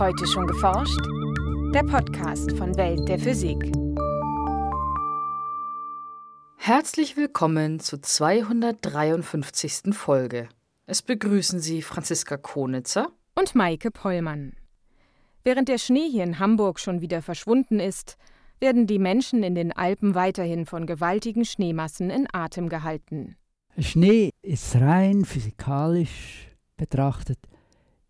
Heute schon geforscht? Der Podcast von Welt der Physik. Herzlich willkommen zur 253. Folge. Es begrüßen Sie Franziska Konitzer und Maike Pollmann. Während der Schnee hier in Hamburg schon wieder verschwunden ist, werden die Menschen in den Alpen weiterhin von gewaltigen Schneemassen in Atem gehalten. Schnee ist rein physikalisch betrachtet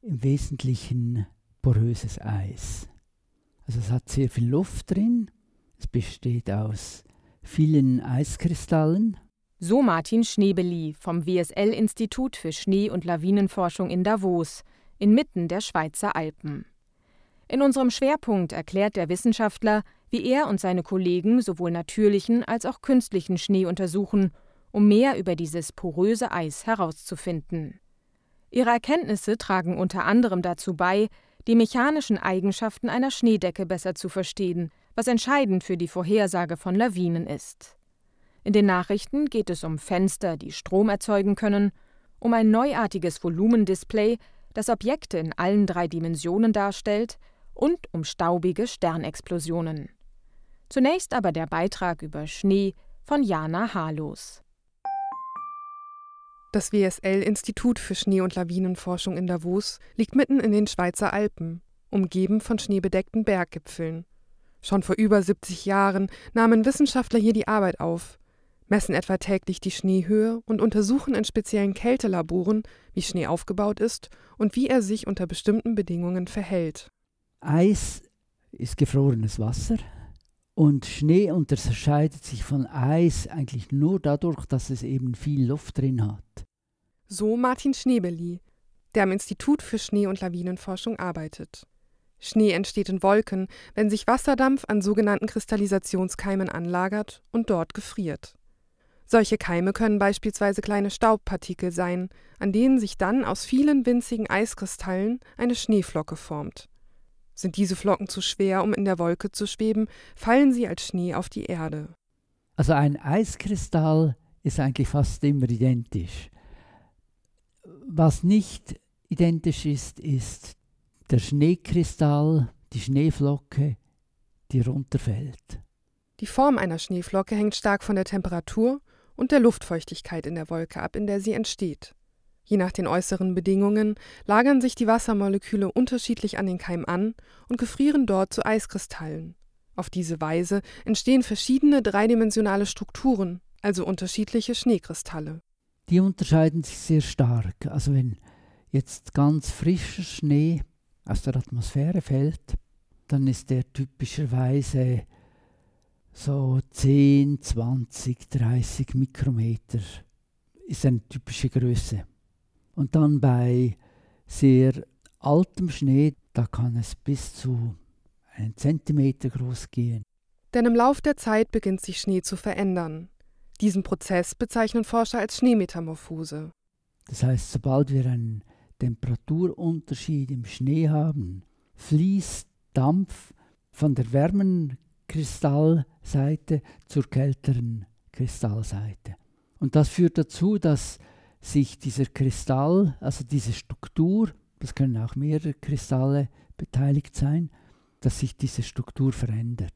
im Wesentlichen poröses Eis. Also es hat sehr viel Luft drin. Es besteht aus vielen Eiskristallen. So Martin Schnebeli vom WSL-Institut für Schnee- und Lawinenforschung in Davos, inmitten der Schweizer Alpen. In unserem Schwerpunkt erklärt der Wissenschaftler, wie er und seine Kollegen sowohl natürlichen als auch künstlichen Schnee untersuchen, um mehr über dieses poröse Eis herauszufinden. Ihre Erkenntnisse tragen unter anderem dazu bei, die mechanischen Eigenschaften einer Schneedecke besser zu verstehen, was entscheidend für die Vorhersage von Lawinen ist. In den Nachrichten geht es um Fenster, die Strom erzeugen können, um ein neuartiges Volumendisplay, das Objekte in allen drei Dimensionen darstellt, und um staubige Sternexplosionen. Zunächst aber der Beitrag über Schnee von Jana Harlos. Das WSL-Institut für Schnee- und Lawinenforschung in Davos liegt mitten in den Schweizer Alpen, umgeben von schneebedeckten Berggipfeln. Schon vor über 70 Jahren nahmen Wissenschaftler hier die Arbeit auf, messen etwa täglich die Schneehöhe und untersuchen in speziellen Kältelaboren, wie Schnee aufgebaut ist und wie er sich unter bestimmten Bedingungen verhält. Eis ist gefrorenes Wasser und Schnee unterscheidet sich von Eis eigentlich nur dadurch, dass es eben viel Luft drin hat. So Martin Schneebeli, der am Institut für Schnee- und Lawinenforschung arbeitet. Schnee entsteht in Wolken, wenn sich Wasserdampf an sogenannten Kristallisationskeimen anlagert und dort gefriert. Solche Keime können beispielsweise kleine Staubpartikel sein, an denen sich dann aus vielen winzigen Eiskristallen eine Schneeflocke formt. Sind diese Flocken zu schwer, um in der Wolke zu schweben, fallen sie als Schnee auf die Erde. Also ein Eiskristall ist eigentlich fast immer identisch. Was nicht identisch ist, ist der Schneekristall, die Schneeflocke, die runterfällt. Die Form einer Schneeflocke hängt stark von der Temperatur und der Luftfeuchtigkeit in der Wolke ab, in der sie entsteht. Je nach den äußeren Bedingungen lagern sich die Wassermoleküle unterschiedlich an den Keim an und gefrieren dort zu Eiskristallen. Auf diese Weise entstehen verschiedene dreidimensionale Strukturen, also unterschiedliche Schneekristalle. Die unterscheiden sich sehr stark. Also wenn jetzt ganz frischer Schnee aus der Atmosphäre fällt, dann ist der typischerweise so 10, 20, 30 Mikrometer ist eine typische Größe. Und dann bei sehr altem Schnee, da kann es bis zu einen Zentimeter groß gehen. Denn im Lauf der Zeit beginnt sich Schnee zu verändern. Diesen Prozess bezeichnen Forscher als Schneemetamorphose. Das heißt, sobald wir einen Temperaturunterschied im Schnee haben, fließt Dampf von der wärmeren Kristallseite zur kälteren Kristallseite. Und das führt dazu, dass sich dieser Kristall, also diese Struktur, das können auch mehrere Kristalle beteiligt sein, dass sich diese Struktur verändert.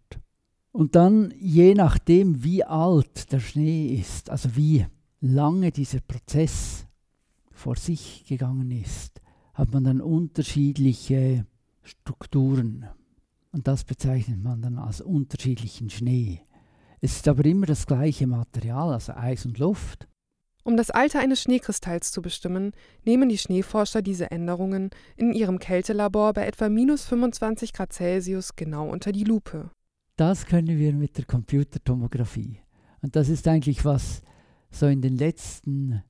Und dann, je nachdem, wie alt der Schnee ist, also wie lange dieser Prozess vor sich gegangen ist, hat man dann unterschiedliche Strukturen. Und das bezeichnet man dann als unterschiedlichen Schnee. Es ist aber immer das gleiche Material, also Eis und Luft. Um das Alter eines Schneekristalls zu bestimmen, nehmen die Schneeforscher diese Änderungen in ihrem Kältelabor bei etwa minus 25 Grad Celsius genau unter die Lupe. Das können wir mit der Computertomographie. Und das ist eigentlich was so in den letzten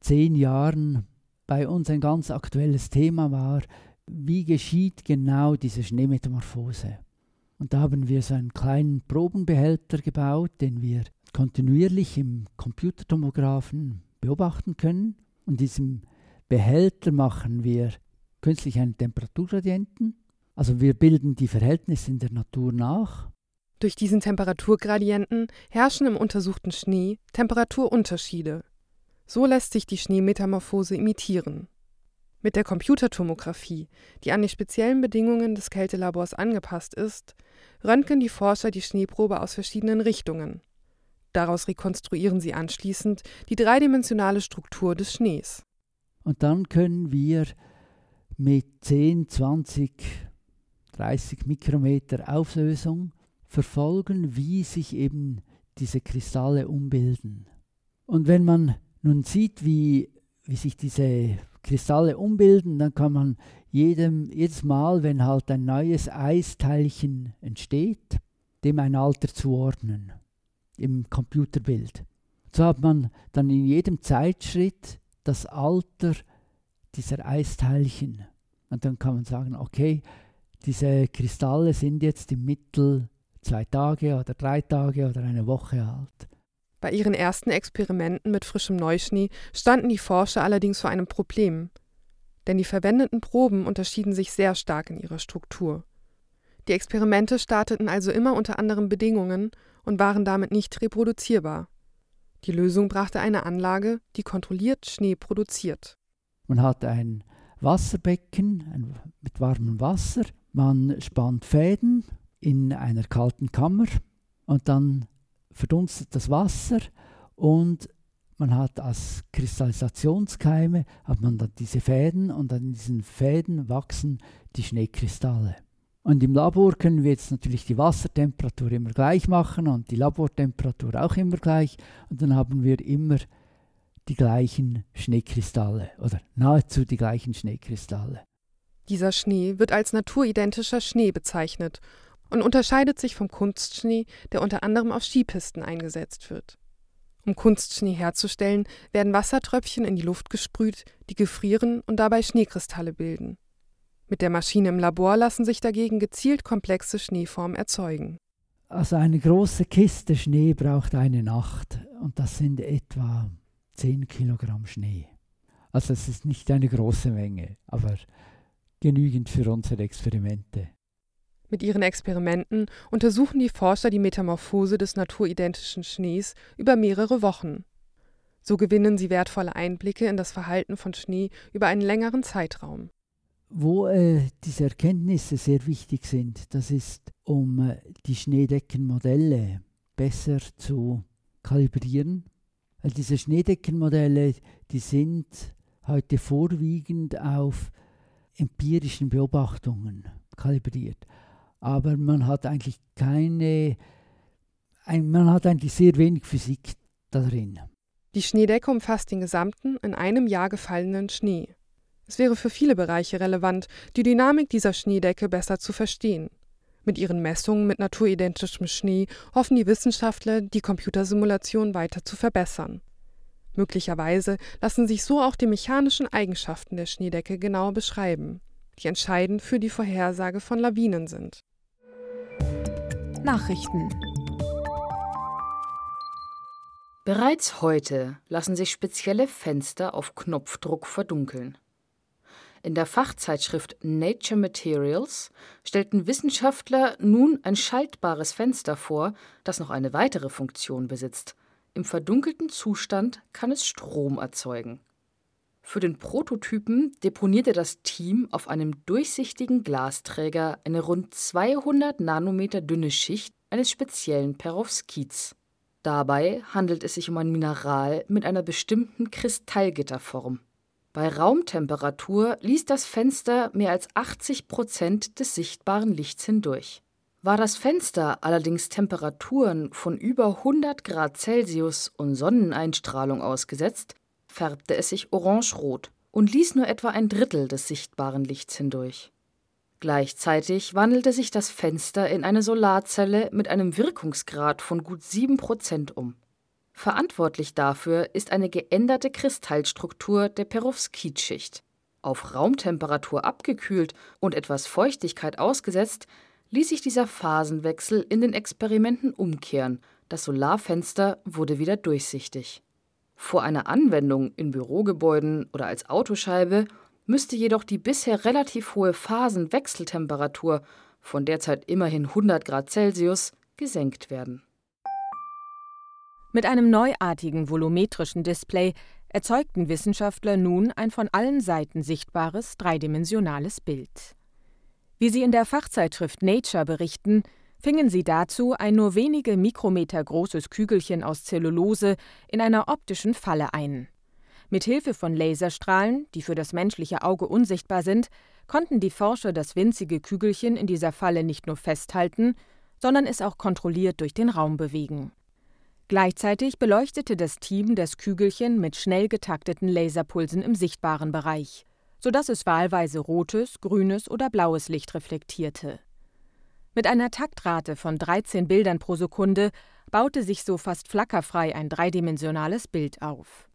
zehn Jahren bei uns ein ganz aktuelles Thema war. Wie geschieht genau diese Schneemetamorphose? Und da haben wir so einen kleinen Probenbehälter gebaut, den wir kontinuierlich im Computertomographen beobachten können. Und in diesem Behälter machen wir künstlich einen Temperaturgradienten. Also wir bilden die Verhältnisse in der Natur nach. Durch diesen Temperaturgradienten herrschen im untersuchten Schnee Temperaturunterschiede. So lässt sich die Schneemetamorphose imitieren. Mit der Computertomographie, die an die speziellen Bedingungen des Kältelabors angepasst ist, röntgen die Forscher die Schneeprobe aus verschiedenen Richtungen. Daraus rekonstruieren sie anschließend die dreidimensionale Struktur des Schnees. Und dann können wir mit 10, 20, 30 Mikrometer Auflösung verfolgen, wie sich eben diese Kristalle umbilden. Und wenn man nun sieht, wie, wie sich diese Kristalle umbilden, dann kann man jedem, jedes Mal, wenn halt ein neues Eisteilchen entsteht, dem ein Alter zuordnen im Computerbild. So hat man dann in jedem Zeitschritt das Alter dieser Eisteilchen. Und dann kann man sagen, okay, diese Kristalle sind jetzt im Mittel zwei Tage oder drei Tage oder eine Woche alt. Bei ihren ersten Experimenten mit frischem Neuschnee standen die Forscher allerdings vor einem Problem. Denn die verwendeten Proben unterschieden sich sehr stark in ihrer Struktur. Die Experimente starteten also immer unter anderen Bedingungen und waren damit nicht reproduzierbar. Die Lösung brachte eine Anlage, die kontrolliert Schnee produziert. Man hat ein Wasserbecken mit warmem Wasser, man spannt Fäden in einer kalten Kammer und dann verdunstet das Wasser und man hat als Kristallisationskeime hat man dann diese Fäden und an diesen Fäden wachsen die Schneekristalle. Und im Labor können wir jetzt natürlich die Wassertemperatur immer gleich machen und die Labortemperatur auch immer gleich und dann haben wir immer die gleichen Schneekristalle oder nahezu die gleichen Schneekristalle. Dieser Schnee wird als naturidentischer Schnee bezeichnet und unterscheidet sich vom Kunstschnee, der unter anderem auf Skipisten eingesetzt wird. Um Kunstschnee herzustellen, werden Wassertröpfchen in die Luft gesprüht, die gefrieren und dabei Schneekristalle bilden. Mit der Maschine im Labor lassen sich dagegen gezielt komplexe Schneeformen erzeugen. Also eine große Kiste Schnee braucht eine Nacht und das sind etwa 10 Kilogramm Schnee. Also es ist nicht eine große Menge, aber genügend für unsere Experimente. Mit ihren Experimenten untersuchen die Forscher die Metamorphose des naturidentischen Schnees über mehrere Wochen. So gewinnen sie wertvolle Einblicke in das Verhalten von Schnee über einen längeren Zeitraum. Wo äh, diese Erkenntnisse sehr wichtig sind, das ist, um äh, die Schneedeckenmodelle besser zu kalibrieren. Weil diese Schneedeckenmodelle, die sind heute vorwiegend auf empirischen Beobachtungen kalibriert aber man hat eigentlich keine, ein, man hat eigentlich sehr wenig Physik darin. Die Schneedecke umfasst den gesamten in einem Jahr gefallenen Schnee. Es wäre für viele Bereiche relevant, die Dynamik dieser Schneedecke besser zu verstehen. Mit ihren Messungen mit naturidentischem Schnee hoffen die Wissenschaftler, die Computersimulation weiter zu verbessern. Möglicherweise lassen sich so auch die mechanischen Eigenschaften der Schneedecke genauer beschreiben, die entscheidend für die Vorhersage von Lawinen sind. Nachrichten. Bereits heute lassen sich spezielle Fenster auf Knopfdruck verdunkeln. In der Fachzeitschrift Nature Materials stellten Wissenschaftler nun ein schaltbares Fenster vor, das noch eine weitere Funktion besitzt. Im verdunkelten Zustand kann es Strom erzeugen. Für den Prototypen deponierte das Team auf einem durchsichtigen Glasträger eine rund 200 Nanometer dünne Schicht eines speziellen Perovskids. Dabei handelt es sich um ein Mineral mit einer bestimmten Kristallgitterform. Bei Raumtemperatur ließ das Fenster mehr als 80 Prozent des sichtbaren Lichts hindurch. War das Fenster allerdings Temperaturen von über 100 Grad Celsius und Sonneneinstrahlung ausgesetzt, färbte es sich orangerot und ließ nur etwa ein Drittel des sichtbaren Lichts hindurch. Gleichzeitig wandelte sich das Fenster in eine Solarzelle mit einem Wirkungsgrad von gut 7 Prozent um. Verantwortlich dafür ist eine geänderte Kristallstruktur der Perovskitschicht. Auf Raumtemperatur abgekühlt und etwas Feuchtigkeit ausgesetzt, ließ sich dieser Phasenwechsel in den Experimenten umkehren. Das Solarfenster wurde wieder durchsichtig. Vor einer Anwendung in Bürogebäuden oder als Autoscheibe müsste jedoch die bisher relativ hohe Phasenwechseltemperatur von derzeit immerhin 100 Grad Celsius gesenkt werden. Mit einem neuartigen volumetrischen Display erzeugten Wissenschaftler nun ein von allen Seiten sichtbares dreidimensionales Bild. Wie sie in der Fachzeitschrift Nature berichten, fingen sie dazu ein nur wenige Mikrometer großes Kügelchen aus Zellulose in einer optischen Falle ein. Mit Hilfe von Laserstrahlen, die für das menschliche Auge unsichtbar sind, konnten die Forscher das winzige Kügelchen in dieser Falle nicht nur festhalten, sondern es auch kontrolliert durch den Raum bewegen. Gleichzeitig beleuchtete das Team das Kügelchen mit schnell getakteten Laserpulsen im sichtbaren Bereich, sodass es wahlweise rotes, grünes oder blaues Licht reflektierte. Mit einer Taktrate von 13 Bildern pro Sekunde baute sich so fast flackerfrei ein dreidimensionales Bild auf.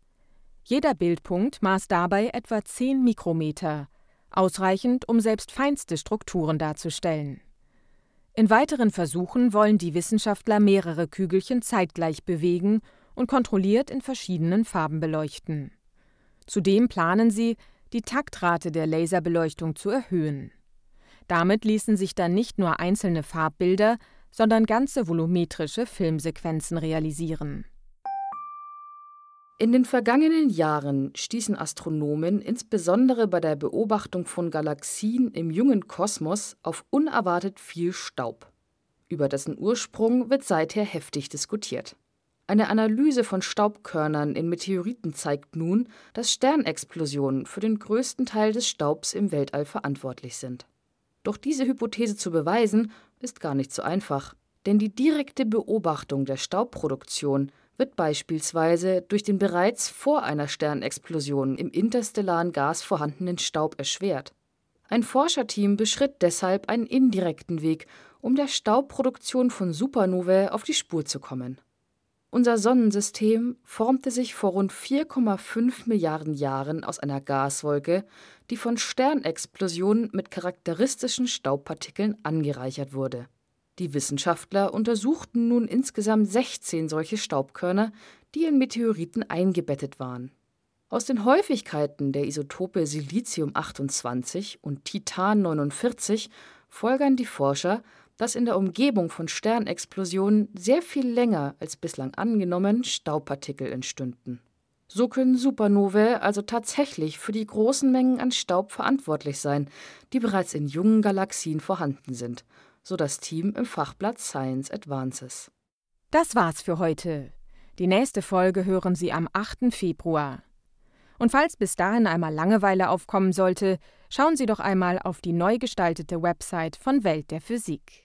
Jeder Bildpunkt maß dabei etwa 10 Mikrometer, ausreichend, um selbst feinste Strukturen darzustellen. In weiteren Versuchen wollen die Wissenschaftler mehrere Kügelchen zeitgleich bewegen und kontrolliert in verschiedenen Farben beleuchten. Zudem planen sie, die Taktrate der Laserbeleuchtung zu erhöhen. Damit ließen sich dann nicht nur einzelne Farbbilder, sondern ganze volumetrische Filmsequenzen realisieren in den vergangenen Jahren stießen Astronomen insbesondere bei der Beobachtung von Galaxien im jungen Kosmos auf unerwartet viel Staub. Über dessen Ursprung wird seither heftig diskutiert. Eine Analyse von Staubkörnern in Meteoriten zeigt nun, dass Sternexplosionen für den größten Teil des Staubs im Weltall verantwortlich sind. Doch diese Hypothese zu beweisen, ist gar nicht so einfach, denn die direkte Beobachtung der Staubproduktion wird beispielsweise durch den bereits vor einer Sternexplosion im interstellaren Gas vorhandenen Staub erschwert. Ein Forscherteam beschritt deshalb einen indirekten Weg, um der Staubproduktion von Supernovae auf die Spur zu kommen. Unser Sonnensystem formte sich vor rund 4,5 Milliarden Jahren aus einer Gaswolke, die von Sternexplosionen mit charakteristischen Staubpartikeln angereichert wurde die Wissenschaftler untersuchten nun insgesamt 16 solche Staubkörner, die in Meteoriten eingebettet waren. Aus den Häufigkeiten der Isotope Silizium 28 und Titan 49 folgern die Forscher, dass in der Umgebung von Sternexplosionen sehr viel länger als bislang angenommen Staubpartikel entstünden. So können Supernovae also tatsächlich für die großen Mengen an Staub verantwortlich sein, die bereits in jungen Galaxien vorhanden sind so das Team im Fachblatt Science Advances. Das war's für heute. Die nächste Folge hören Sie am 8. Februar. Und falls bis dahin einmal Langeweile aufkommen sollte, schauen Sie doch einmal auf die neu gestaltete Website von Welt der Physik.